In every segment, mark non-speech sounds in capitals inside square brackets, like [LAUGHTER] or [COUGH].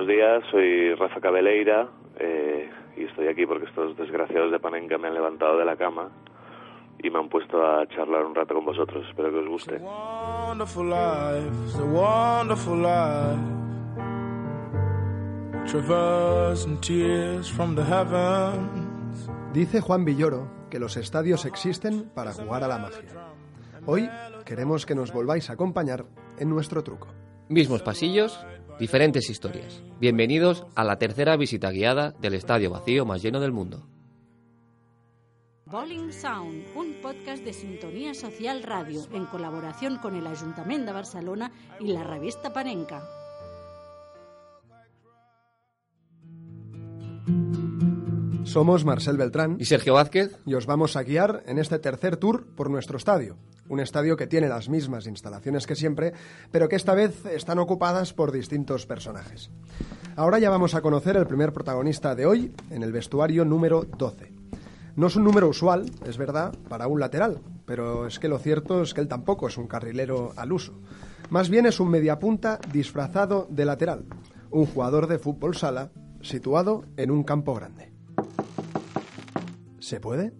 buenos días. Soy Rafa Cabeleira eh, y estoy aquí porque estos desgraciados de Panenka me han levantado de la cama y me han puesto a charlar un rato con vosotros. Espero que os guste. Dice Juan Villoro que los estadios existen para jugar a la magia. Hoy queremos que nos volváis a acompañar en nuestro truco. Mismos pasillos, diferentes historias. Bienvenidos a la tercera visita guiada del estadio vacío más lleno del mundo. Bowling Sound, un podcast de Sintonía Social Radio en colaboración con el Ayuntamiento de Barcelona y la revista Panenca. Somos Marcel Beltrán Y Sergio Vázquez, y os vamos a guiar en este tercer tour por nuestro estadio. Un estadio que tiene las mismas instalaciones que siempre, pero que esta vez están ocupadas por distintos personajes. Ahora ya vamos a conocer el primer protagonista de hoy en el vestuario número 12. No es un número usual, es verdad, para un lateral, pero es que lo cierto es que él tampoco es un carrilero al uso. Más bien es un mediapunta disfrazado de lateral, un jugador de fútbol sala situado en un campo grande. ¿Se puede?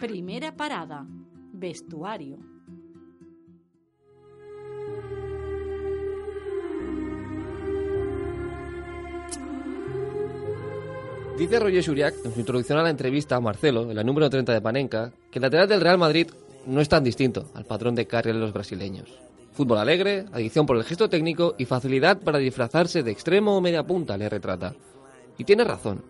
Primera parada, vestuario. dice Roger Shuriak en su introducción a la entrevista a Marcelo, en la número 30 de Panenka, que el lateral del Real Madrid no es tan distinto al patrón de carrera de los brasileños. Fútbol alegre, adicción por el gesto técnico y facilidad para disfrazarse de extremo o media punta le retrata. Y tiene razón.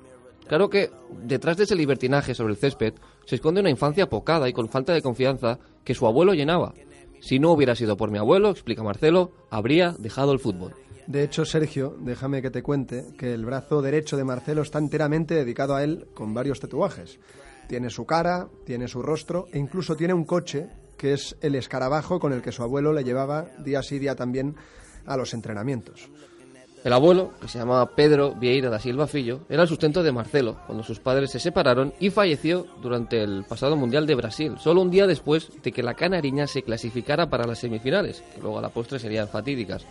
Claro que detrás de ese libertinaje sobre el césped se esconde una infancia apocada y con falta de confianza que su abuelo llenaba. Si no hubiera sido por mi abuelo, explica Marcelo, habría dejado el fútbol. De hecho, Sergio, déjame que te cuente que el brazo derecho de Marcelo está enteramente dedicado a él con varios tatuajes. Tiene su cara, tiene su rostro e incluso tiene un coche que es el escarabajo con el que su abuelo le llevaba día sí día también a los entrenamientos. El abuelo, que se llamaba Pedro Vieira da Silva Filho, era el sustento de Marcelo cuando sus padres se separaron y falleció durante el pasado Mundial de Brasil, solo un día después de que la canariña se clasificara para las semifinales, que luego a la postre serían fatídicas.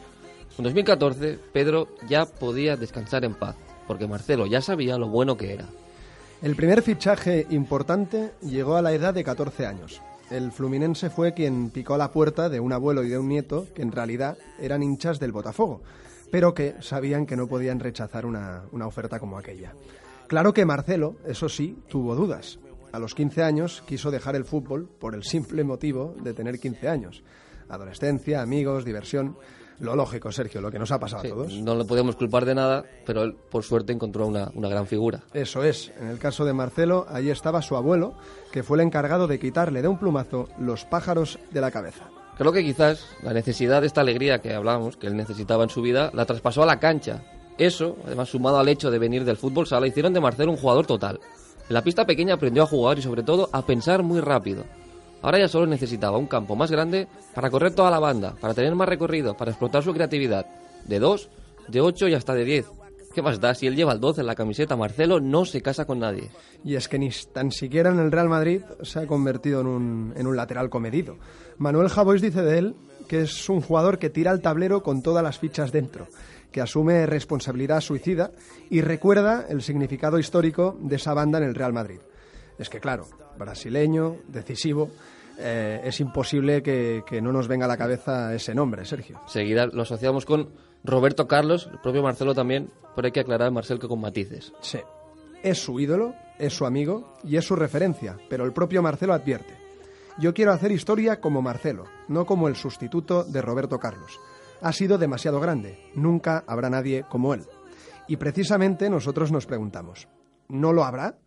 En 2014, Pedro ya podía descansar en paz, porque Marcelo ya sabía lo bueno que era. El primer fichaje importante llegó a la edad de 14 años. El Fluminense fue quien picó a la puerta de un abuelo y de un nieto que en realidad eran hinchas del Botafogo, pero que sabían que no podían rechazar una, una oferta como aquella. Claro que Marcelo, eso sí, tuvo dudas. A los 15 años quiso dejar el fútbol por el simple motivo de tener 15 años. Adolescencia, amigos, diversión. Lo lógico, Sergio, lo que nos ha pasado Sí, a todos. no le podemos culpar de nada, pero él, por suerte, encontró una, una gran figura. Eso es. En el caso de Marcelo, allí estaba su abuelo, que fue el encargado de quitarle de un plumazo los pájaros de la cabeza. Creo que quizás la necesidad de esta alegría que hablábamos, que él necesitaba en su vida, la traspasó a la cancha. Eso, además sumado al hecho de venir del fútbol sala, hicieron de Marcelo un jugador total. En la pista pequeña aprendió a jugar y sobre todo a pensar muy rápido. Ahora ya solo necesitaba un campo más grande para correr toda la banda, para tener más recorrido, para explotar su creatividad. De 2, de 8 y hasta de 10. ¿Qué más da? Si él lleva el 12 en la camiseta, Marcelo no se casa con nadie. Y es que ni tan siquiera en el Real Madrid se ha convertido en un, en un lateral comedido. Manuel Javois dice de él que es un jugador que tira al tablero con todas las fichas dentro, que asume responsabilidad suicida y recuerda el significado histórico de esa banda en el Real Madrid. Es que claro, brasileño, decisivo, eh, es imposible que, que no nos venga a la cabeza ese nombre, Sergio. Seguida lo asociamos con Roberto Carlos, el propio Marcelo también, pero hay que aclarar, Marcel, que con matices. Sí. Es su ídolo, es su amigo y es su referencia, pero el propio Marcelo advierte. Yo quiero hacer historia como Marcelo, no como el sustituto de Roberto Carlos. Ha sido demasiado grande, nunca habrá nadie como él. Y precisamente nosotros nos preguntamos, ¿no lo habrá?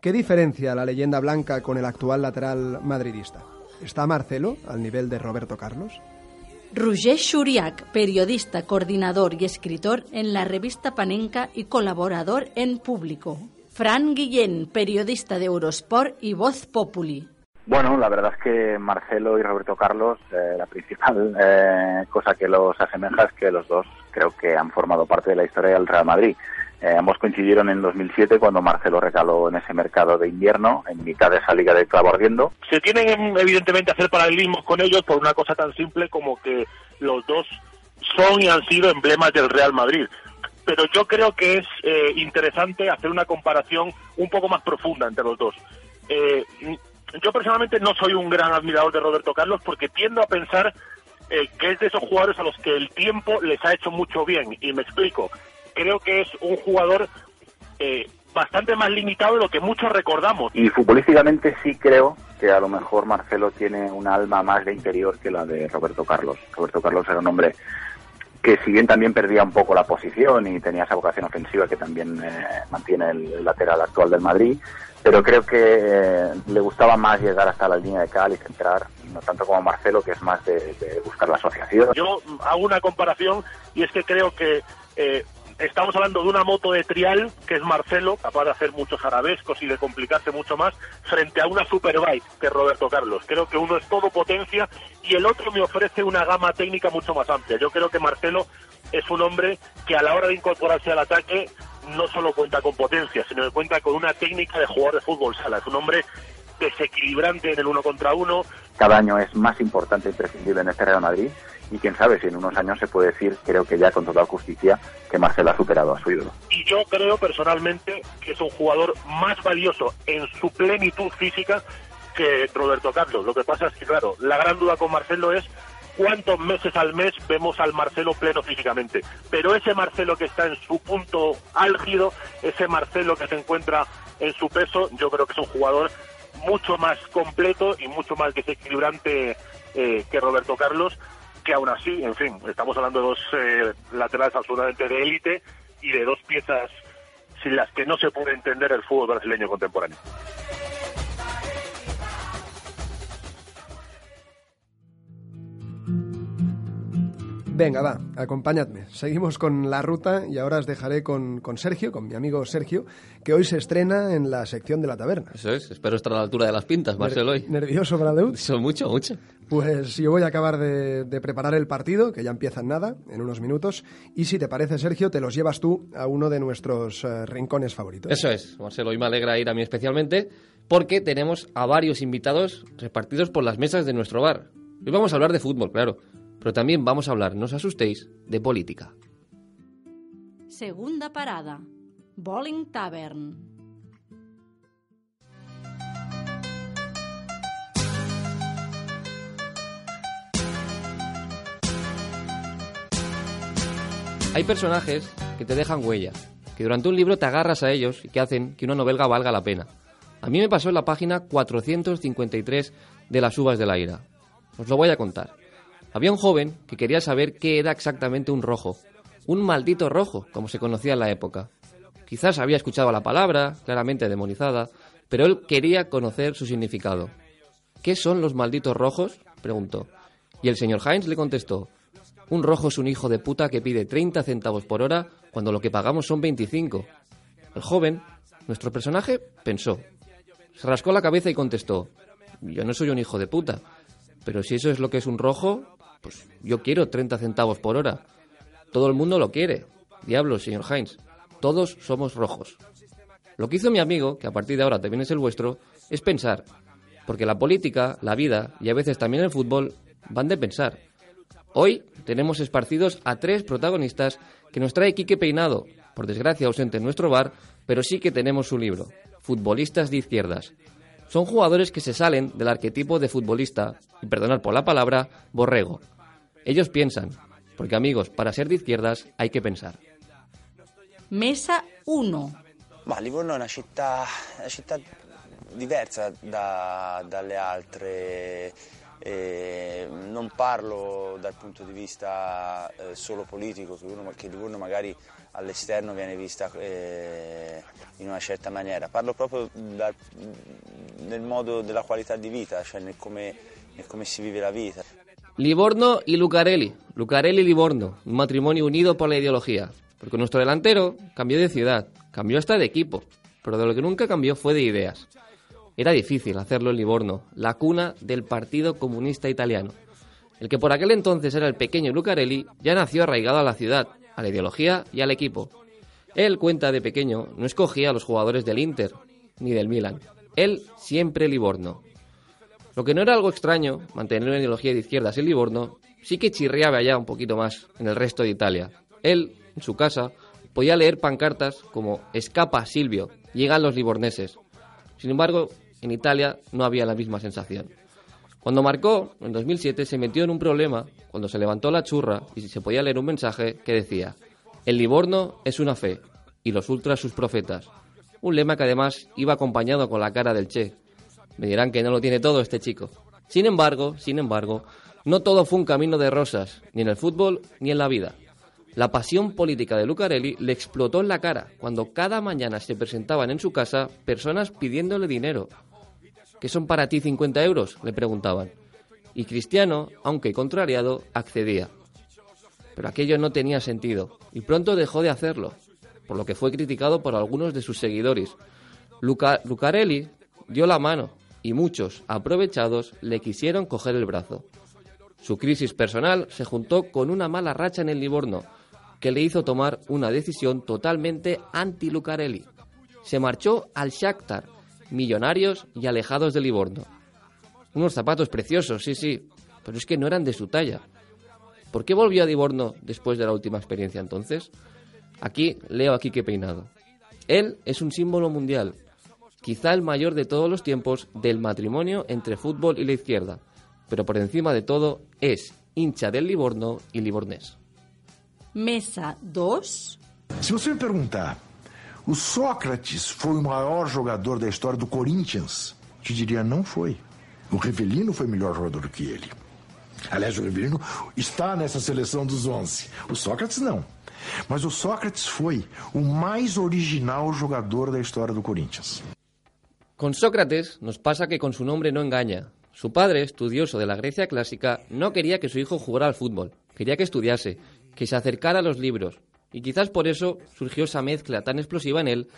¿Qué diferencia la leyenda blanca con el actual lateral madridista? ¿Está Marcelo al nivel de Roberto Carlos? Roger Shuriak, periodista, coordinador y escritor en la revista Panenka y colaborador en Público. Fran Guillén, periodista de Eurosport y Voz Populi. Bueno, la verdad es que Marcelo y Roberto Carlos, eh, la principal eh, cosa que los asemeja es que los dos creo que han formado parte de la historia del Real Madrid. Eh, ambos coincidieron en 2007 cuando Marcelo recaló en ese mercado de invierno, en mitad de esa liga de clavo ardiendo. se tienen evidentemente hacer paralelismos con ellos por una cosa tan simple como que los dos son y han sido emblemas del Real Madrid. Pero yo creo que es eh, interesante hacer una comparación un poco más profunda entre los dos. Eh, yo personalmente no soy un gran admirador de Roberto Carlos porque tiendo a pensar eh, que es de esos jugadores a los que el tiempo les ha hecho mucho bien. Y me explico. Creo que es un jugador eh, bastante más limitado de lo que muchos recordamos. Y futbolísticamente sí creo que a lo mejor Marcelo tiene un alma más de interior que la de Roberto Carlos. Roberto Carlos era un hombre que si bien también perdía un poco la posición y tenía esa vocación ofensiva que también eh, mantiene el, lateral actual del Madrid, pero creo que eh, le gustaba más llegar hasta la línea de cal y centrar, no tanto como Marcelo, que es más de, buscar la asociación. Yo hago una comparación y es que creo que eh, estamos hablando de una moto de trial, que es Marcelo, capaz de hacer muchos arabescos y de complicarse mucho más, frente a una superbike, que es Roberto Carlos. Creo que uno es todo potencia y el otro me ofrece una gama técnica mucho más amplia. Yo creo que Marcelo es un hombre que a la hora de incorporarse al ataque no solo cuenta con potencia, sino que cuenta con una técnica de jugador de fútbol sala. Es un hombre desequilibrante en el uno contra uno. Cada año es más importante e imprescindible en este Real Madrid y quién sabe si en unos años se puede decir, creo que ya con total justicia, que Marcelo ha superado a su ídolo. Y yo creo personalmente que es un jugador más valioso en su plenitud física que Roberto Carlos. Lo que pasa es que, claro, la gran duda con Marcelo es cuántos meses al mes vemos al Marcelo pleno físicamente. Pero ese Marcelo que está en su punto álgido, ese Marcelo que se encuentra en su peso, yo creo que es un jugador mucho más completo y mucho más desequilibrante eh, que Roberto Carlos que aún así, en fin, estamos hablando de dos eh, laterales absolutamente de élite y de dos piezas sin las que no se puede entender el fútbol brasileño contemporáneo. Venga, va, acompañadme. Seguimos con la ruta y ahora os dejaré con, con, Sergio, con mi amigo Sergio, que hoy se estrena en la sección de la taberna. Eso es, espero estar a la altura de las pintas, Marcelo. Hoy. ¿Nervioso para el debut? Eso, mucho, mucho. Pues yo voy a acabar de, de, preparar el partido, que ya empieza en nada, en unos minutos, y si te parece, Sergio, te los llevas tú a uno de nuestros uh, rincones favoritos. Eso es, Marcelo, hoy me alegra ir a mí especialmente, porque tenemos a varios invitados repartidos por las mesas de nuestro bar. Hoy vamos a hablar de fútbol, claro pero también vamos a hablar, no os asustéis, de política. Segunda parada. Bowling Tavern. Hay personajes que te dejan huella, que durante un libro te agarras a ellos y que hacen que una novela valga la pena. A mí me pasó en la página 453 de Las Uvas de la Ira. Os lo voy a contar. Había un joven que quería saber qué era exactamente un rojo. Un maldito rojo, como se conocía en la época. Quizás había escuchado la palabra, claramente demonizada, pero él quería conocer su significado. ¿Qué son los malditos rojos? preguntó. Y el señor Heinz le contestó, un rojo es un hijo de puta que pide 30 centavos por hora cuando lo que pagamos son 25. El joven, nuestro personaje, pensó. Se rascó la cabeza y contestó, yo no soy un hijo de puta, pero si eso es lo que es un rojo, pues yo quiero 30 centavos por hora. Todo el mundo lo quiere. Diablos, señor Heinz. Todos somos rojos. Lo que hizo mi amigo, que a partir de ahora también es el vuestro, es pensar. Porque la política, la vida y a veces también el fútbol van de pensar. Hoy tenemos esparcidos a tres protagonistas que nos trae Quique Peinado, por desgracia ausente en nuestro bar, pero sí que tenemos su libro, Futbolistas de Izquierdas, son jugadores que se salen del arquetipo de futbolista, y perdonad por la palabra, borrego. Ellos piensan, porque amigos, para ser de izquierdas hay que pensar. Mesa 1. Ma Livorno è una città, una città diversa da, dalle altre. E non parlo dal punto di vista eh, solo politico, che, uno, che Livorno magari all'esterno viene vista eh, in una certa maniera, parlo proprio dal, nel modo della qualità di vita, cioè nel come, nel come si vive la vita. Livorno y Lucarelli, Lucarelli y Livorno, un matrimonio unido por la ideología, porque nuestro delantero cambió de ciudad, cambió hasta de equipo, pero de lo que nunca cambió fue de ideas. Era difícil hacerlo en Livorno, la cuna del Partido Comunista Italiano. El que por aquel entonces era el pequeño Lucarelli ya nació arraigado a la ciudad, a la ideología y al equipo. Él cuenta de pequeño, no escogía a los jugadores del Inter ni del Milan. Él siempre Livorno. Lo que no era algo extraño, mantener una ideología de izquierdas en Livorno, sí que chirriaba ya un poquito más en el resto de Italia. Él, en su casa, podía leer pancartas como Escapa Silvio, llegan los liborneses. Sin embargo, en Italia no había la misma sensación. Cuando marcó, en 2007, se metió en un problema cuando se levantó la churra y se podía leer un mensaje que decía El Livorno es una fe y los ultras sus profetas. Un lema que además iba acompañado con la cara del Che. Me dirán que no lo tiene todo este chico. Sin embargo, sin embargo, no todo fue un camino de rosas, ni en el fútbol ni en la vida. La pasión política de Lucarelli le explotó en la cara cuando cada mañana se presentaban en su casa personas pidiéndole dinero. ¿Qué son para ti 50 euros? le preguntaban. Y Cristiano, aunque contrariado, accedía. Pero aquello no tenía sentido, y pronto dejó de hacerlo, por lo que fue criticado por algunos de sus seguidores. Lucarelli dio la mano, y muchos, aprovechados, le quisieron coger el brazo. Su crisis personal se juntó con una mala racha en el Livorno, que le hizo tomar una decisión totalmente anti-Lucarelli. Se marchó al Shakhtar, millonarios y alejados de Livorno. Unos zapatos preciosos, sí, sí, pero es que no eran de su talla. ¿Por qué volvió a Livorno después de la última experiencia entonces? Aquí leo aquí qué peinado. Él es un símbolo mundial, quizá el mayor de todos los tiempos del matrimonio entre fútbol y la izquierda, pero por encima de todo es hincha del Livorno y livornés. Mesa 2. Se você me perguntar, o Sócrates foi o maior jogador da história do Corinthians? Te diria, não foi. O Rivelino foi melhor jogador do que ele. Aliás, o Rivelino está nessa seleção dos 11. O Sócrates não. Mas o Sócrates foi o mais original jogador da história do Corinthians. Con Sócrates nos pasa que con su nombre no engaña. Su padre, estudioso de la Grecia clásica, no quería que su hijo jugara al fútbol, quería que estudiase, que se acercara a los libros, y quizás por eso surgió esa mezcla tan explosiva en él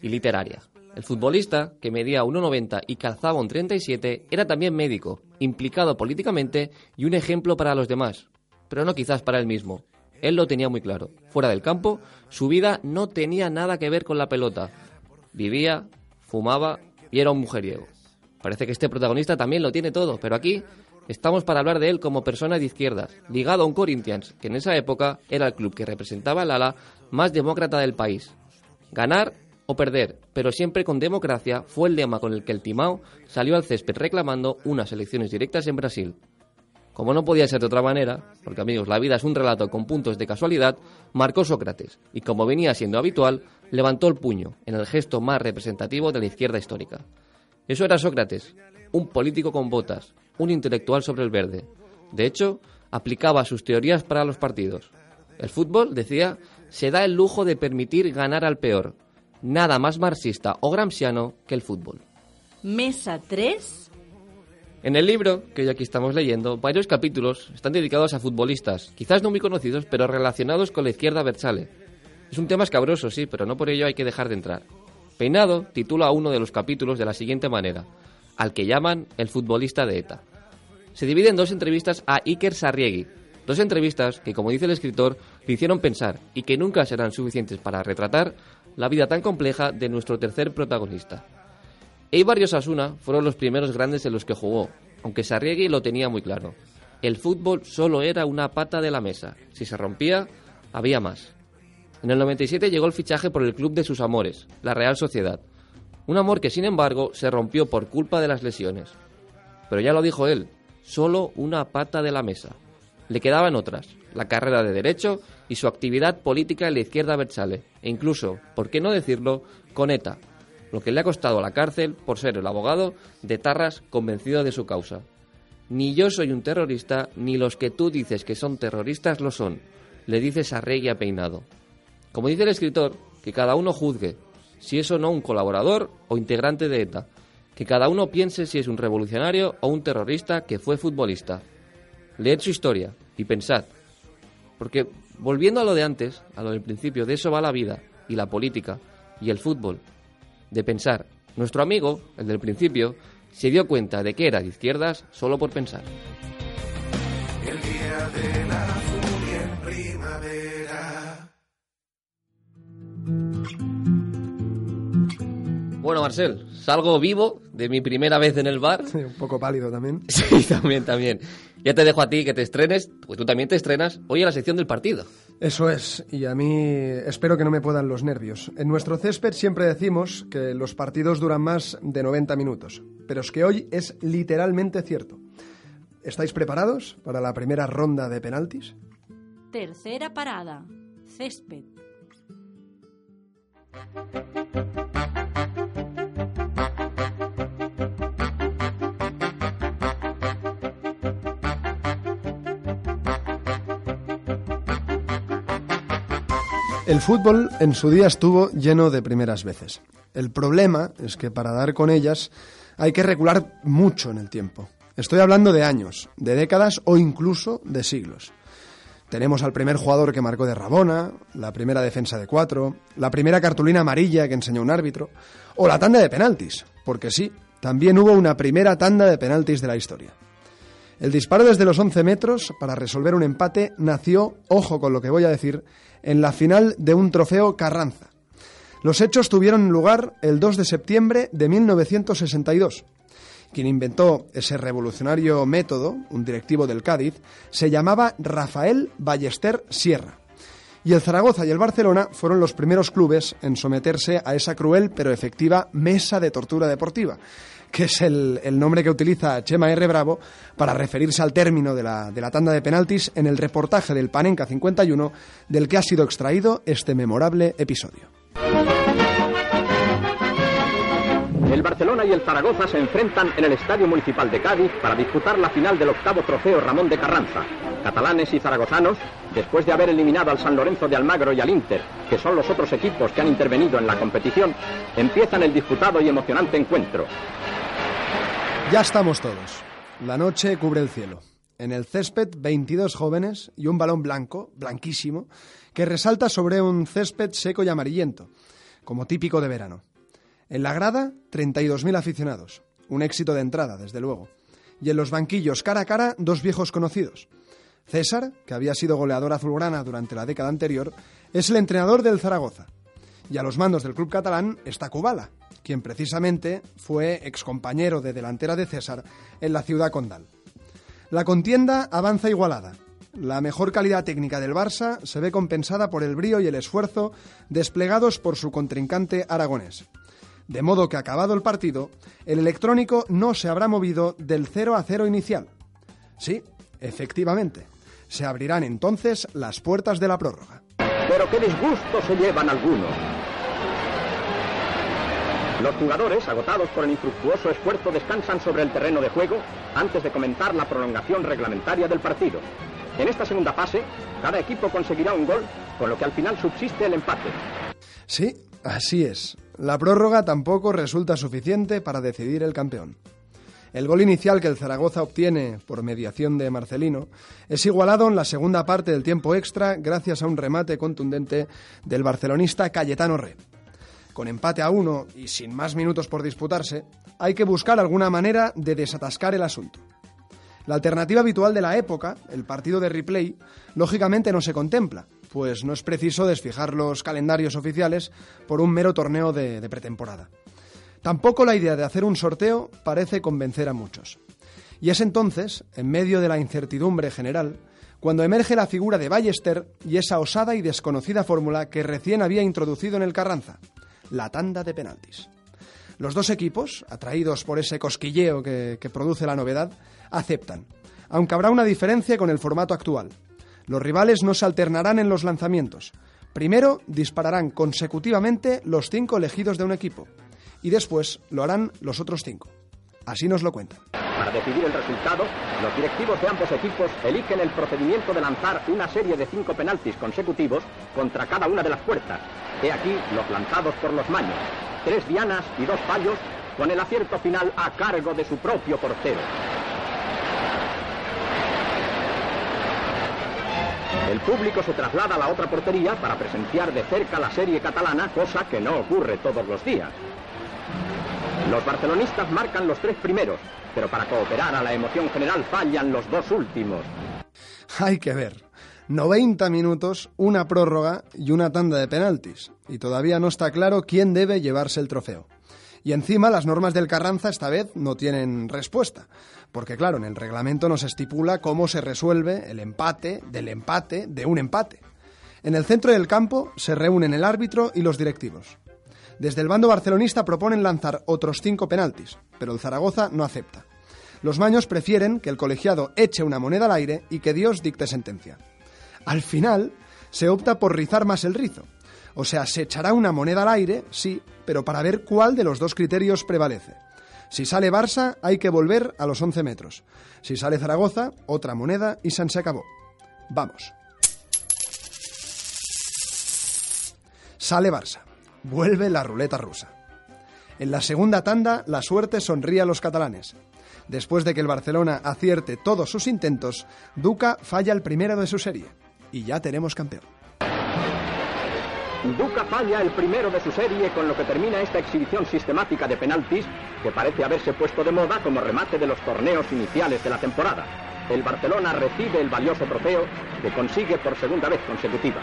y literaria. El futbolista, que medía 1,90 y calzaba un 37, era también médico, implicado políticamente y un ejemplo para los demás, pero no quizás para él mismo. Él lo tenía muy claro. Fuera del campo, su vida no tenía nada que ver con la pelota. Vivía, fumaba y era un mujeriego. Parece que este protagonista también lo tiene todo, pero aquí estamos para hablar de él como persona de izquierdas, ligado a un Corinthians, que en esa época era el club que representaba el ala más demócrata del país. Ganar o perder, pero siempre con democracia, fue el lema con el que el Timao salió al césped reclamando unas elecciones directas en Brasil. Como no podía ser de otra manera, porque amigos, la vida es un relato con puntos de casualidad, marcó Sócrates, y como venía siendo habitual, levantó el puño, en el gesto más representativo de la izquierda histórica. Eso era Sócrates, un político con botas, un intelectual sobre el verde. De hecho, aplicaba sus teorías para los partidos. El fútbol, decía, se da el lujo de permitir ganar al peor. Nada más marxista o gramsciano que el fútbol. Mesa 3. En el libro que hoy aquí estamos leyendo, varios capítulos están dedicados a futbolistas, quizás no muy conocidos, pero relacionados con la izquierda versale. Es un tema escabroso, sí, pero no por ello hay que dejar de entrar. Peinado titula uno de los capítulos de la siguiente manera, al que llaman el futbolista de ETA. Se divide en dos entrevistas a Iker Sarriegui, dos entrevistas que, como dice el escritor, le hicieron pensar y que nunca serán suficientes para retratar la vida tan compleja de nuestro tercer protagonista. Eibar y Osasuna fueron los primeros grandes en los que jugó, aunque Sarriegui lo tenía muy claro. El fútbol solo era una pata de la mesa. Si se rompía, había más. En el 97 llegó el fichaje por el club de sus amores, la Real Sociedad. Un amor que, sin embargo, se rompió por culpa de las lesiones. Pero ya lo dijo él, solo una pata de la mesa. Le quedaban otras, la carrera de Derecho y su actividad política en la izquierda Bersale, e incluso, por qué no decirlo, con ETA, lo que le ha costado la cárcel por ser el abogado de Tarras convencido de su causa. Ni yo soy un terrorista, ni los que tú dices que son terroristas lo son, le dices a Rey Peinado. Como dice el escritor, que cada uno juzgue si es o no un colaborador o integrante de ETA, que cada uno piense si es un revolucionario o un terrorista que fue futbolista. Leed su historia y pensad, porque volviendo a lo de antes, a lo del principio, de eso va la vida y la política y el fútbol, de pensar. Nuestro amigo, el del principio, se dio cuenta de que era de izquierdas solo por pensar. El día de la primavera. Bueno, Marcel, salgo vivo de mi primera vez en el bar. [LAUGHS] un poco pálido también. [LAUGHS] Sí, también, también. Ya te dejo a ti que te estrenes, pues tú también te estrenas hoy en la sección del partido. Eso es, y a mí espero que no me puedan los nervios. En nuestro césped siempre decimos que los partidos duran más de 90 minutos, pero es que hoy es literalmente cierto. ¿Estáis preparados para la primera ronda de penaltis? Tercera parada. Césped. El fútbol en su día estuvo lleno de primeras veces. El problema es que para dar con ellas hay que recular mucho en el tiempo. Estoy hablando de años, de décadas o incluso de siglos. Tenemos al primer jugador que marcó de Rabona, la primera defensa de cuatro, la primera cartulina amarilla que enseñó un árbitro, o la tanda de penaltis, porque sí, también hubo una primera tanda de penaltis de la historia. El disparo desde los 11 metros para resolver un empate nació, ojo con lo que voy a decir, en la final de un trofeo Carranza. Los hechos tuvieron lugar el 2 de septiembre de 1962. Quien inventó ese revolucionario método, un directivo del Cádiz, se llamaba Rafael Ballester Sierra. Y el Zaragoza y el Barcelona fueron los primeros clubes en someterse a esa cruel pero efectiva mesa de tortura deportiva, que es el, el nombre que utiliza Chema R. Bravo para referirse al término de la, de la tanda de penaltis en el reportaje del Panenka 51 del que ha sido extraído este memorable episodio. El Barcelona y el Zaragoza se enfrentan en el Estadio Municipal de Cádiz para disputar la final del octavo trofeo Ramón de Carranza. Catalanes y zaragozanos, después de haber eliminado al San Lorenzo de Almagro y al Inter, que son los otros equipos que han intervenido en la competición, empiezan el disputado y emocionante encuentro. Ya estamos todos. La noche cubre el cielo. En el césped, 22 jóvenes y un balón blanco, blanquísimo, que resalta sobre un césped seco y amarillento, como típico de verano. En la grada, 32.000 aficionados. Un éxito de entrada, desde luego. Y en los banquillos, cara a cara, dos viejos conocidos. César, que había sido goleador azulgrana durante la década anterior, es el entrenador del Zaragoza. Y a los mandos del club catalán está Kubala, quien precisamente fue excompañero de delantera de César en la ciudad condal. La contienda avanza igualada. La mejor calidad técnica del Barça se ve compensada por el brío y el esfuerzo desplegados por su contrincante aragonés. De modo que acabado el partido, el electrónico no se habrá movido del 0 a 0 inicial. Sí, efectivamente. Se abrirán entonces las puertas de la prórroga. Pero qué disgusto se llevan algunos. Los jugadores, agotados por el infructuoso esfuerzo, descansan sobre el terreno de juego antes de comenzar la prolongación reglamentaria del partido. En esta segunda fase, cada equipo conseguirá un gol, con lo que al final subsiste el empate. Sí, así es. La prórroga tampoco resulta suficiente para decidir el campeón. El gol inicial que el Zaragoza obtiene por mediación de Marcelino es igualado en la segunda parte del tiempo extra gracias a un remate contundente del barcelonista Cayetano Re. Con empate a uno y sin más minutos por disputarse, hay que buscar alguna manera de desatascar el asunto. La alternativa habitual de la época, el partido de replay, lógicamente no se contempla, pues no es preciso desfijar los calendarios oficiales por un mero torneo de, pretemporada. Tampoco la idea de hacer un sorteo parece convencer a muchos. Y es entonces, en medio de la incertidumbre general, cuando emerge la figura de Ballester y esa osada y desconocida fórmula que recién había introducido en el Carranza, la tanda de penaltis. Los dos equipos, atraídos por ese cosquilleo que produce la novedad, aceptan, aunque habrá una diferencia con el formato actual. Los rivales no se alternarán en los lanzamientos. Primero dispararán consecutivamente los cinco elegidos de un equipo y después lo harán los otros cinco. Así nos lo cuentan. Para decidir el resultado, los directivos de ambos equipos eligen el procedimiento de lanzar una serie de cinco penaltis consecutivos contra cada una de las puertas. He aquí los lanzados por los maños. Tres dianas y dos fallos, con el acierto final a cargo de su propio portero. El público se traslada a la otra portería para presenciar de cerca la serie catalana, cosa que no ocurre todos los días. Los barcelonistas marcan los tres primeros, pero para cooperar a la emoción general fallan los dos últimos. Hay que ver. 90 minutos, una prórroga y una tanda de penaltis. Y todavía no está claro quién debe llevarse el trofeo. Y encima las normas del Carranza esta vez no tienen respuesta, porque claro, en el reglamento nos estipula cómo se resuelve el empate del empate de un empate. En el centro del campo se reúnen el árbitro y los directivos. Desde el bando barcelonista proponen lanzar otros cinco penaltis, pero el Zaragoza no acepta. Los maños prefieren que el colegiado eche una moneda al aire y que Dios dicte sentencia. Al final, se opta por rizar más el rizo. O sea, se echará una moneda al aire, sí, pero para ver cuál de los dos criterios prevalece. Si sale Barça, hay que volver a los 11 metros. Si sale Zaragoza, otra moneda y San se acabó. Vamos. Sale Barça. Vuelve la ruleta rusa. En la segunda tanda, la suerte sonríe a los catalanes. Después de que el Barcelona acierte todos sus intentos, Duca falla el primero de su serie. Y ya tenemos campeón. Duca falla el primero de su serie con lo que termina esta exhibición sistemática de penaltis que parece haberse puesto de moda como remate de los torneos iniciales de la temporada. El Barcelona recibe el valioso trofeo que consigue por segunda vez consecutiva.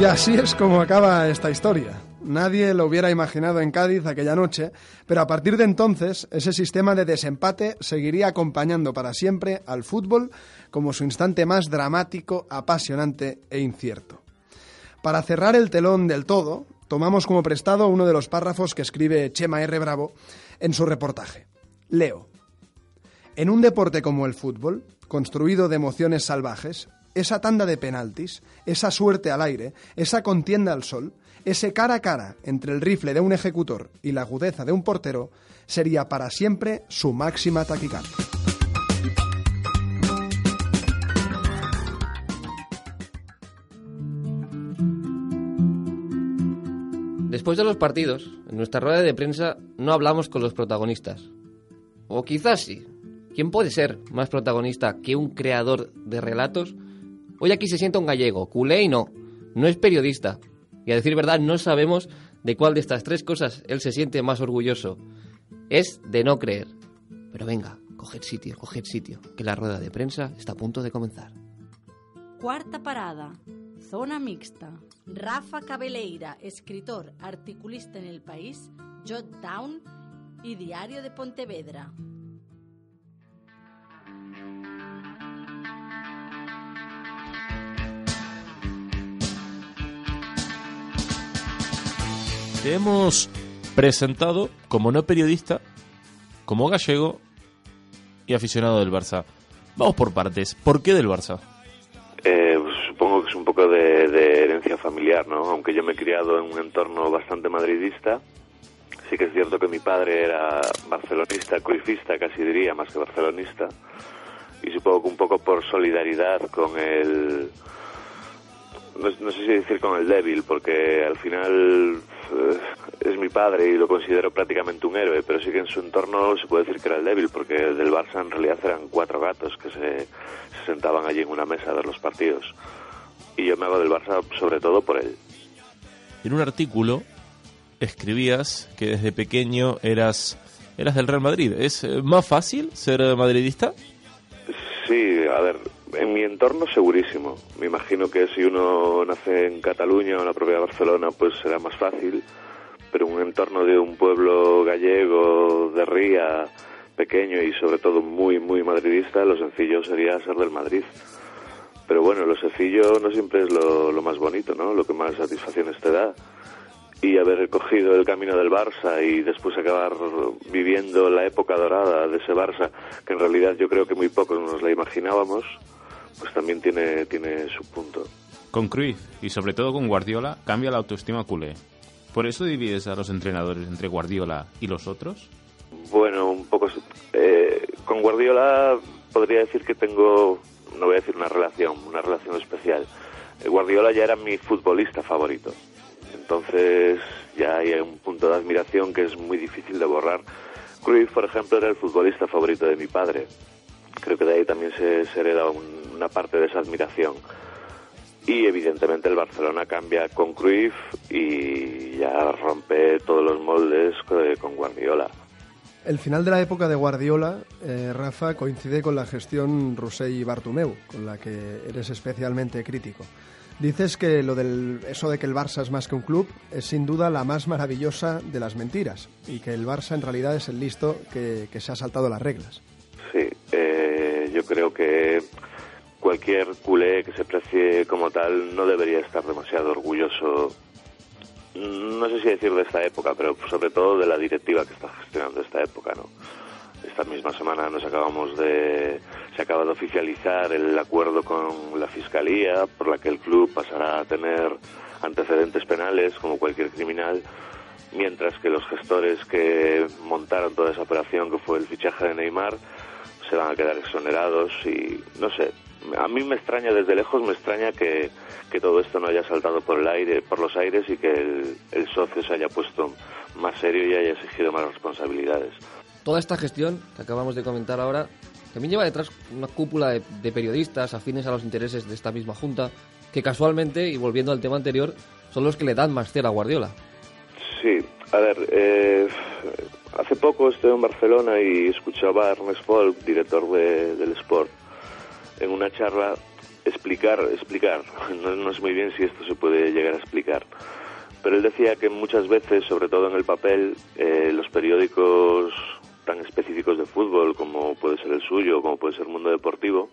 Y así es como acaba esta historia. Nadie lo hubiera imaginado en Cádiz aquella noche, pero a partir de entonces ese sistema de desempate seguiría acompañando para siempre al fútbol como su instante más dramático, apasionante e incierto. Para cerrar el telón del todo, tomamos como prestado uno de los párrafos que escribe Chema R. Bravo en su reportaje. Leo. En un deporte como el fútbol, construido de emociones salvajes, esa tanda de penaltis, esa suerte al aire, esa contienda al sol, ese cara a cara entre el rifle de un ejecutor y la agudeza de un portero, sería para siempre su máxima taquicardia. Después de los partidos, en nuestra rueda de prensa no hablamos con los protagonistas. O quizás sí. ¿Quién puede ser más protagonista que un creador de relatos? Hoy aquí se sienta un gallego, culé y no. No es periodista. Y a decir verdad, no sabemos de cuál de estas tres cosas él se siente más orgulloso. Es de no creer. Pero venga, coged sitio, coged sitio, que la rueda de prensa está a punto de comenzar. Cuarta parada. Zona mixta. Rafa Cabeleira, escritor, articulista en El País, Jot Down y Diario de Pontevedra. Te hemos presentado como no periodista, como gallego y aficionado del Barça. Vamos por partes. ¿Por qué del Barça? Eh, pues supongo que es un poco de, de herencia familiar, ¿no? Aunque yo me he criado en un entorno bastante madridista, sí que es cierto que mi padre era barcelonista, cruifista casi diría, más que barcelonista, y supongo que un poco por solidaridad con el... No, no sé si decir con el débil, porque al final eh, es mi padre y lo considero prácticamente un héroe, pero sí que en su entorno se puede decir que era el débil, porque del Barça en realidad eran cuatro gatos que se, se sentaban allí en una mesa a ver los partidos. Y yo me hago del Barça sobre todo por él. En un artículo escribías que desde pequeño eras eras del Real Madrid. ¿Es eh, más fácil ser madridista? Sí, a ver, en mi entorno segurísimo. Me imagino que si uno nace en Cataluña o en la propia Barcelona, pues será más fácil. Pero un entorno de un pueblo gallego, de Ría, pequeño y sobre todo muy, muy madridista, lo sencillo sería ser del Madrid. Pero bueno, lo sencillo no siempre es lo, lo más bonito, ¿no? Lo que más satisfacciones te da y haber cogido el camino del Barça y después acabar viviendo la época dorada de ese Barça, que en realidad yo creo que muy pocos nos la imaginábamos, pues también tiene, tiene su punto. Con Cruyff y sobre todo con Guardiola cambia la autoestima culé. ¿Por eso divides a los entrenadores entre Guardiola y los otros? Bueno, un poco... Eh, con Guardiola podría decir que tengo, no voy a decir una relación, una relación especial. Eh, Guardiola ya era mi futbolista favorito. Entonces ya hay un punto de admiración que es muy difícil de borrar. Cruyff, por ejemplo, era el futbolista favorito de mi padre. Creo que de ahí también se, se hereda un- una parte de esa admiración. Y evidentemente el Barcelona cambia con Cruyff y ya rompe todos los moldes co- con Guardiola. El final de la época de Guardiola, eh, Rafa, coincide con la gestión Rossell y Bartomeu, con la que eres especialmente crítico. Dices que lo del, eso de que el Barça es más que un club es sin duda la más maravillosa de las mentiras y que el Barça en realidad es el listo que, que se ha saltado las reglas. Sí, eh, yo creo que cualquier culé que se precie como tal no debería estar demasiado orgulloso, no sé si decir de esta época, pero sobre todo de la directiva que está gestionando esta época, ¿no? Esta misma semana nos acabamos de se acaba de oficializar el acuerdo con la fiscalía por la que el club pasará a tener antecedentes penales como cualquier criminal, mientras que los gestores que montaron toda esa operación que fue el fichaje de Neymar se van a quedar exonerados y no sé, a mí me extraña desde lejos, me extraña que, que todo esto no haya saltado por el aire, por los aires y que el, el socio se haya puesto más serio y haya exigido más responsabilidades. Toda esta gestión que acabamos de comentar ahora también lleva detrás una cúpula de, de periodistas afines a los intereses de esta misma junta que casualmente, y volviendo al tema anterior, son los que le dan más cera a Guardiola. Sí, a ver, eh, hace poco estuve en Barcelona y escuchaba a Ernest Folk, director de, del Sport, en una charla explicar, explicar, [LAUGHS] no, no es muy bien si esto se puede llegar a explicar, pero él decía que muchas veces, sobre todo en el papel, eh, los periódicos tan específicos de fútbol como puede ser el suyo, como puede ser Mundo Deportivo,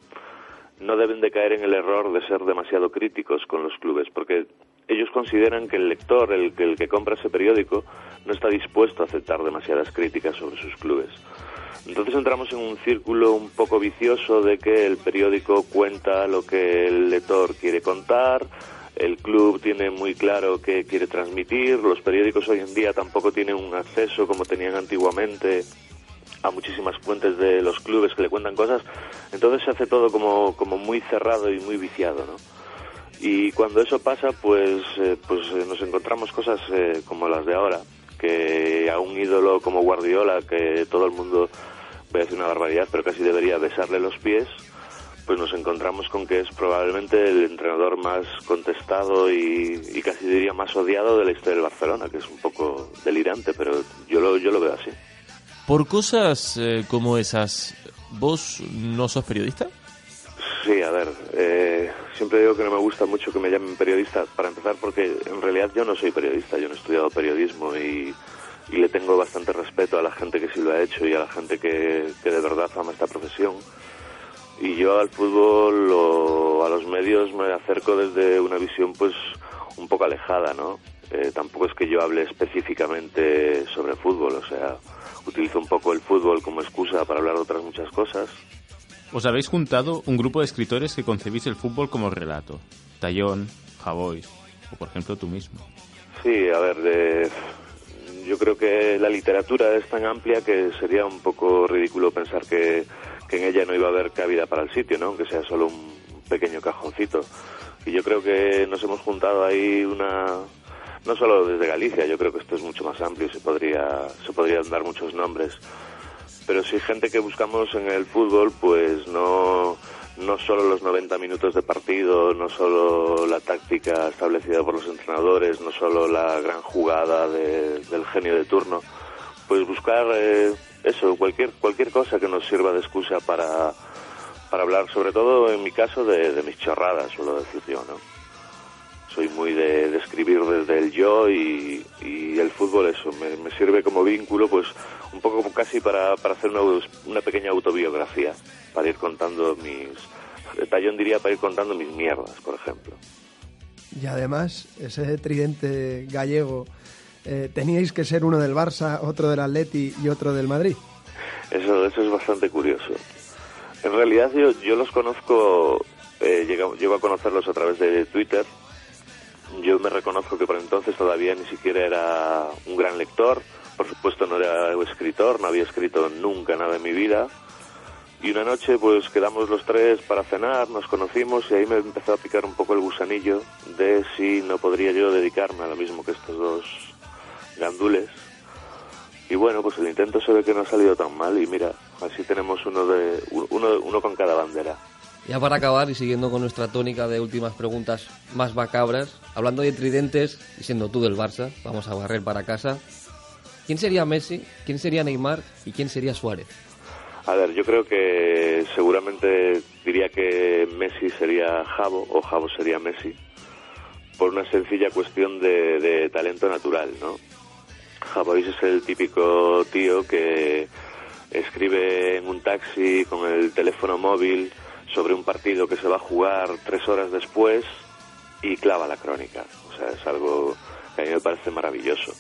no deben de caer en el error de ser demasiado críticos con los clubes, porque ellos consideran que el lector, el, el que compra ese periódico, no está dispuesto a aceptar demasiadas críticas sobre sus clubes. Entonces entramos en un círculo un poco vicioso de que el periódico cuenta lo que el lector quiere contar, el club tiene muy claro qué quiere transmitir, los periódicos hoy en día tampoco tienen un acceso como tenían antiguamente a muchísimas fuentes de los clubes que le cuentan cosas, entonces se hace todo como, como muy cerrado y muy viciado, ¿no? Y cuando eso pasa, pues, eh, pues eh, nos encontramos cosas eh, como las de ahora, que a un ídolo como Guardiola, que todo el mundo, voy a decir una barbaridad, pero casi debería besarle los pies, pues nos encontramos con que es probablemente el entrenador más contestado y, y casi diría más odiado de la historia del Barcelona, que es un poco delirante, pero yo lo, yo lo veo así. Por cosas eh, como esas, ¿vos no sos periodista? Sí, a ver, eh, siempre digo que no me gusta mucho que me llamen periodista, para empezar porque en realidad yo no soy periodista, yo no he estudiado periodismo y, y le tengo bastante respeto a la gente que sí lo ha hecho y a la gente que, que de verdad ama esta profesión. Y yo al fútbol o a los medios me acerco desde una visión pues un poco alejada, ¿no? Eh, tampoco es que yo hable específicamente sobre fútbol, o sea, utilizo un poco el fútbol como excusa para hablar de otras muchas cosas. Os habéis juntado un grupo de escritores que concebís el fútbol como relato. Tallón, Javois, o por ejemplo tú mismo. Sí, a ver, de- yo creo que la literatura es tan amplia que sería un poco ridículo pensar que, que en ella no iba a haber cabida para el sitio, ¿no? Aunque sea solo un pequeño cajoncito. Y yo creo que nos hemos juntado ahí una, no solo desde Galicia, yo creo que esto es mucho más amplio y se podría, se podrían dar muchos nombres. Pero sí gente que buscamos en el fútbol, pues no, no solo los 90 minutos de partido, no solo la táctica establecida por los entrenadores, no solo la gran jugada de- del genio de turno, pues buscar eh, eso, cualquier, cualquier cosa que nos sirva de excusa para, para hablar, sobre todo en mi caso, de, de mis chorradas, suelo decir yo, ¿no? Soy muy de, de escribir desde el yo y, y el fútbol eso, me, me sirve como vínculo, pues un poco casi para, para hacer una, una pequeña autobiografía, para ir contando mis... Tallón diría para ir contando mis mierdas, por ejemplo. Y además, ese tridente gallego, eh, teníais que ser uno del Barça, otro del Atleti y otro del Madrid. Eso, eso es bastante curioso. En realidad yo, yo los conozco, eh, llego, llego a conocerlos a través de Twitter. Yo me reconozco que por entonces todavía ni siquiera era un gran lector. Por supuesto no era escritor, no había escrito nunca nada en mi vida. Y una noche pues quedamos los tres para cenar, nos conocimos y ahí me empezó a picar un poco el gusanillo de si no podría yo dedicarme a lo mismo que estos dos gandules. Y bueno, pues el intento se ve que no ha salido tan mal y mira, así tenemos uno de uno, uno con cada bandera. Ya para acabar y siguiendo con nuestra tónica de últimas preguntas más macabras, hablando de tridentes y siendo tú del Barça, vamos a barrer para casa. ¿Quién sería Messi? ¿Quién sería Neymar? ¿Y quién sería Suárez? A ver, yo creo que seguramente diría que Messi sería Javo o Javo sería Messi por una sencilla cuestión de, talento natural, ¿no? Es el típico tío que escribe en un taxi con el teléfono móvil sobre un partido que se va a jugar tres horas después y clava la crónica. O sea, es algo que a mí me parece maravilloso.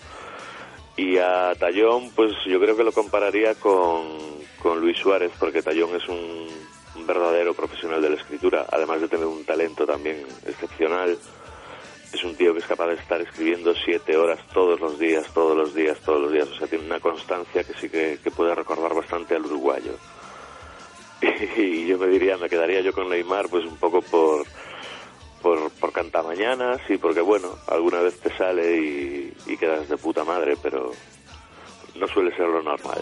Y a Tallón, pues yo creo que lo compararía con, con Luis Suárez, porque Tallón es un, un verdadero profesional de la escritura, además de tener un talento también excepcional. Es un tío que es capaz de estar escribiendo siete horas todos los días, todos los días, todos los días. O sea, tiene una constancia que sí que, que puede recordar bastante al uruguayo. [LAUGHS] Y yo me diría, me quedaría yo con Neymar, pues un poco por, por, por cantamañanas y porque, bueno, alguna vez te sale y, y quedas de puta madre, pero no suele ser lo normal.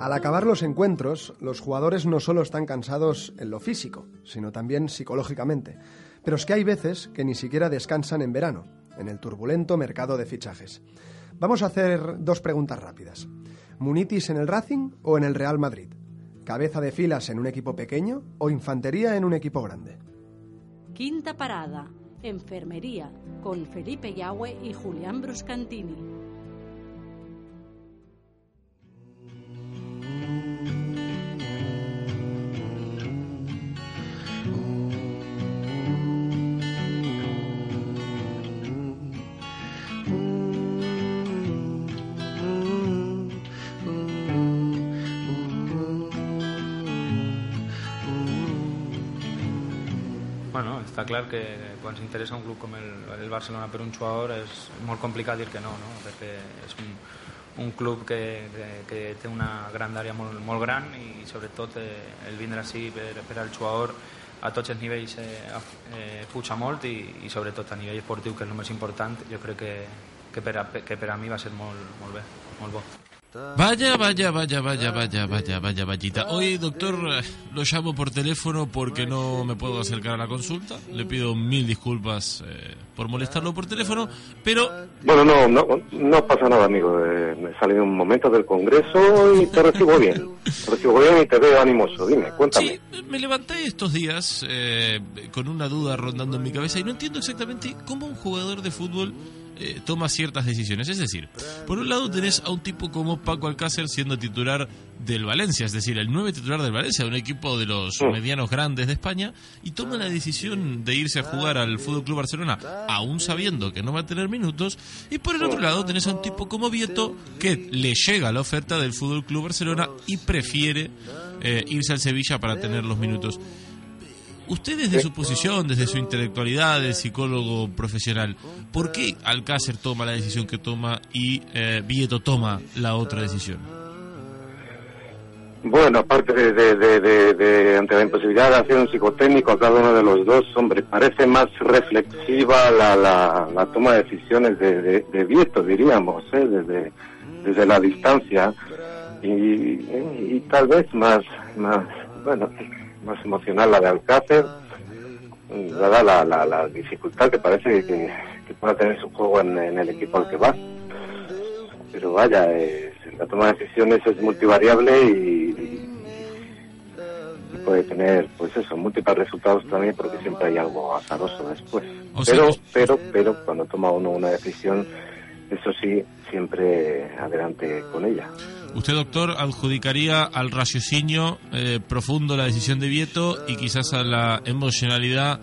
Al acabar los encuentros, los jugadores no solo están cansados en lo físico, sino también psicológicamente. Pero es que hay veces que ni siquiera descansan en verano, en el turbulento mercado de fichajes. Vamos a hacer dos preguntas rápidas. ¿Munitis en el Racing o en el Real Madrid? ¿Cabeza de filas en un equipo pequeño o infantería en un equipo grande? Quinta parada, enfermería, con Felipe Yahue y Julián Bruscantini. Està clar que quan s'interessa un club com el, el Barcelona per un jugador és molt complicat dir que no, no? perquè és un, un club que, que, que té una grandària molt, molt gran i sobretot eh, el vindre així per, per al jugador a tots els nivells eh, eh, puja molt i, i sobretot a nivell esportiu que és el més important jo crec que, que, per, a, que per a mi va ser molt, molt bé, molt bo. Vaya, vaya, vaya, vaya, vaya, vaya, vaya, vayita. Hoy, doctor, lo llamo por teléfono porque no me puedo acercar a la consulta. Le pido mil disculpas eh, por molestarlo por teléfono, pero Bueno, no, no, no pasa nada, amigo. Eh, me sale un momento del Congreso y te recibo bien. Te recibo bien y te veo animoso. Dime, cuéntame. me levanté estos días eh, con una duda rondando en mi cabeza y no entiendo exactamente cómo un jugador de fútbol eh, toma ciertas decisiones. Es decir, por un lado tenés a un tipo como Paco Alcácer siendo titular del Valencia, es decir, el nueve titular del Valencia, un equipo de los medianos grandes de España, y toma la decisión de irse a jugar al Fútbol Club Barcelona, aún sabiendo que no va a tener minutos. Y por el otro lado tenés a un tipo como Vieto que le llega la oferta del Fútbol Club Barcelona y prefiere eh, irse al Sevilla para tener los minutos. Usted desde su posición, desde su intelectualidad de psicólogo profesional, ¿por qué Alcácer toma la decisión que toma y eh, Vieto toma la otra decisión? Bueno, aparte de, de, de, de- de- ante la imposibilidad de hacer un psicotécnico a cada uno de los dos, hombre, parece más reflexiva la, la, la toma de decisiones de, Vieto, diríamos, ¿eh? desde, desde la distancia y, y tal vez más, más, bueno, más emocional la de Alcácer, dada la, la, la dificultad que parece que, que pueda tener su juego en, en el equipo al que va. Pero vaya, eh, la toma de decisiones es multivariable y, y puede tener, pues eso, múltiples resultados también porque siempre hay algo azaroso después. O sea pero, pero, pero cuando toma uno una decisión, eso sí, siempre adelante con ella. Usted, doctor, adjudicaría al raciocinio eh, profundo la decisión de Vieto y quizás a la emocionalidad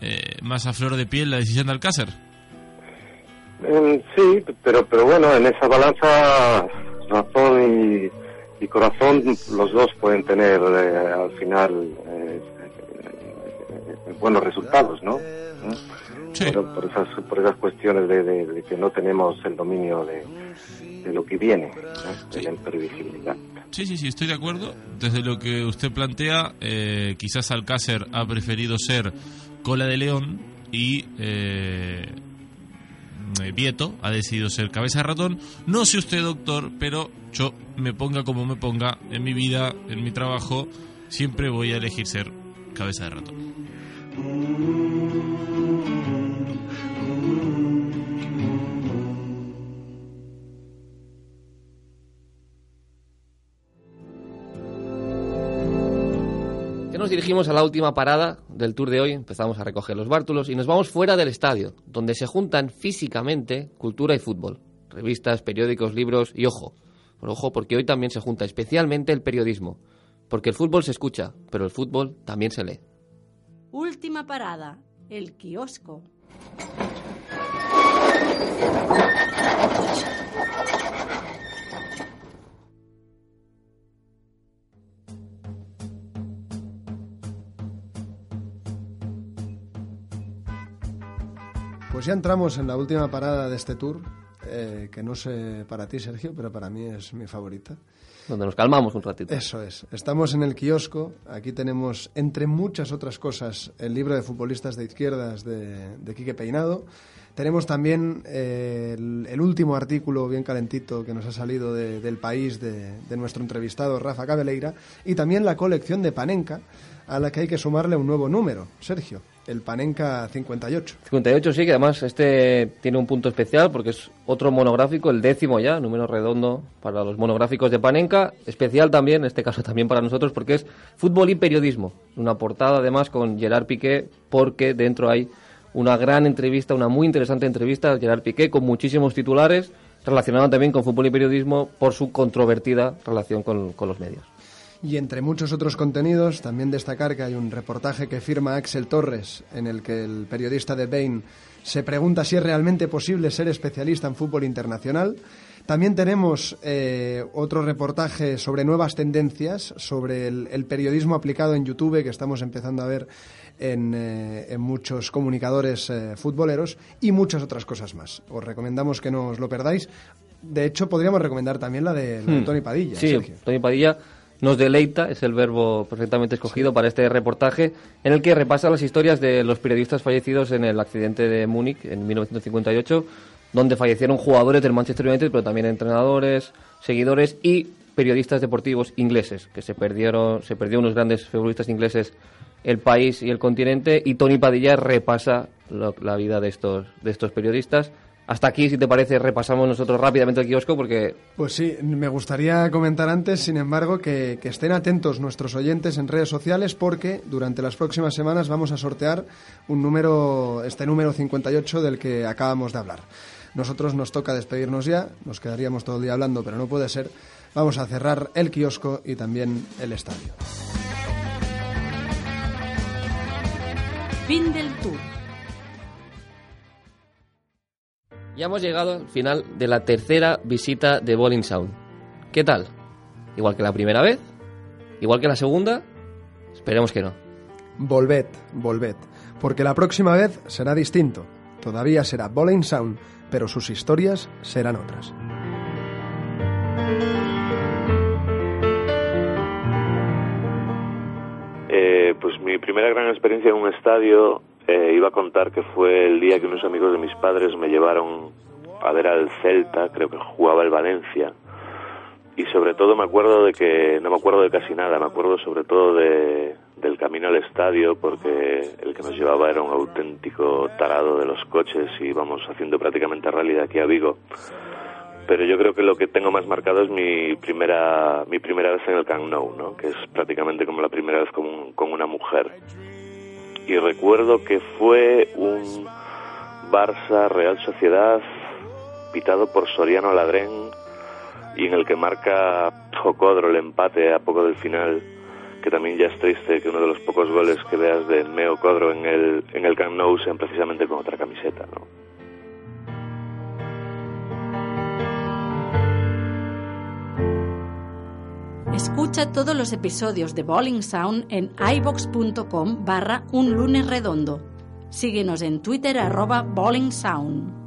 eh, más a flor de piel la decisión de Alcácer. Mm, sí, pero, pero bueno, en esa balanza razón y, y corazón los dos pueden tener eh, al final buenos resultados, ¿no? Por, por esas, por esas cuestiones de, de- de que no tenemos el dominio de, de lo que viene, ¿no? de la imprevisibilidad. Sí, sí, sí, estoy de acuerdo. Desde lo que usted plantea, eh, quizás Alcácer ha preferido ser cola de león y eh, eh, Vieto ha decidido ser cabeza de ratón. No sé usted, doctor, pero yo me ponga como me ponga en mi vida, en mi trabajo, siempre voy a elegir ser cabeza de ratón. Nos dirigimos a la última parada del tour de hoy, empezamos a recoger los bártulos y nos vamos fuera del estadio, donde se juntan físicamente cultura y fútbol, revistas, periódicos, libros y ojo, ojo porque hoy también se junta especialmente el periodismo, porque el fútbol se escucha, pero el fútbol también se lee. Última parada, el kiosco. Pues ya entramos en la última parada de este tour, eh, que no sé para ti, Sergio, pero para mí es mi favorita. Donde nos calmamos un ratito. Eso es. Estamos en el kiosco. Aquí tenemos, entre muchas otras cosas, el libro de futbolistas de izquierdas de, de Quique Peinado. Tenemos también eh, el, el último artículo bien calentito que nos ha salido de- del país de, de nuestro entrevistado Rafa Cabeleira. Y también la colección de Panenka, a la que hay que sumarle un nuevo número, Sergio, el Panenka 58. 58 sí, que además este tiene un punto especial porque es otro monográfico, el décimo ya, número redondo para los monográficos de Panenka, especial también, en este caso también para nosotros, porque es fútbol y periodismo. Una portada además con Gerard Piqué, porque dentro hay una gran entrevista, una muy interesante entrevista a Gerard Piqué con muchísimos titulares relacionado también con fútbol y periodismo por su controvertida relación con, con los medios. Y entre muchos otros contenidos, también destacar que hay un reportaje que firma Axel Torres, en el que el periodista de Bain se pregunta si es realmente posible ser especialista en fútbol internacional. También tenemos eh, otro reportaje sobre nuevas tendencias, sobre el, el periodismo aplicado en YouTube, que estamos empezando a ver en, eh, en muchos comunicadores eh, futboleros, y muchas otras cosas más. Os recomendamos que no os lo perdáis. De hecho, podríamos recomendar también la de, la de Hmm. Tony Padilla. Sí, Sergio. Tony Padilla nos deleita, es el verbo perfectamente escogido para este reportaje, en el que repasa las historias de los periodistas fallecidos en el accidente de Múnich en 1958, donde fallecieron jugadores del Manchester United, pero también entrenadores, seguidores y periodistas deportivos ingleses, que se perdieron, se perdió unos grandes futbolistas ingleses el país y el continente, y Tony Padilla repasa lo- la vida de estos, de estos periodistas. Hasta aquí, si te parece, repasamos nosotros rápidamente el kiosco porque Pues sí, me gustaría comentar antes, sin embargo, que, que estén atentos nuestros oyentes en redes sociales porque durante las próximas semanas vamos a sortear un número, este número 58 del que acabamos de hablar. Nosotros nos toca despedirnos ya, nos quedaríamos todo el día hablando, pero no puede ser. Vamos a cerrar el kiosco y también el estadio. Fin del tour. Ya hemos llegado al final de la tercera visita de Bowling Sound. ¿Qué tal? ¿Igual que la primera vez? ¿Igual que la segunda? Esperemos que no. Volved, volved, porque la próxima vez será distinto. Todavía será Bowling Sound, pero sus historias serán otras. Eh, pues mi primera gran experiencia en un estadio eh, iba a contar que fue el día que unos amigos de mis padres me llevaron a ver al Celta, creo que jugaba el Valencia. Y sobre todo me acuerdo de que, no me acuerdo de casi nada, me acuerdo sobre todo de, del camino al estadio, porque el que nos llevaba era un auténtico tarado de los coches y íbamos haciendo prácticamente rally de aquí a Vigo pero yo creo que lo que tengo más marcado es mi primera mi primera vez en el Camp Nou, ¿no? que es prácticamente como la primera vez con, con una mujer. Y recuerdo que fue un Barça Real Sociedad pitado por Soriano Ladrén y en el que marca Jocodro el empate a poco del final, que también ya es triste que uno de los pocos goles que veas de Meo Codro en el, en el Camp Nou sean precisamente con otra camiseta, ¿no? Escucha todos los episodios de Bowling Sound en ibox.com barra un lunes redondo. Síguenos en Twitter arroba Bowling Sound.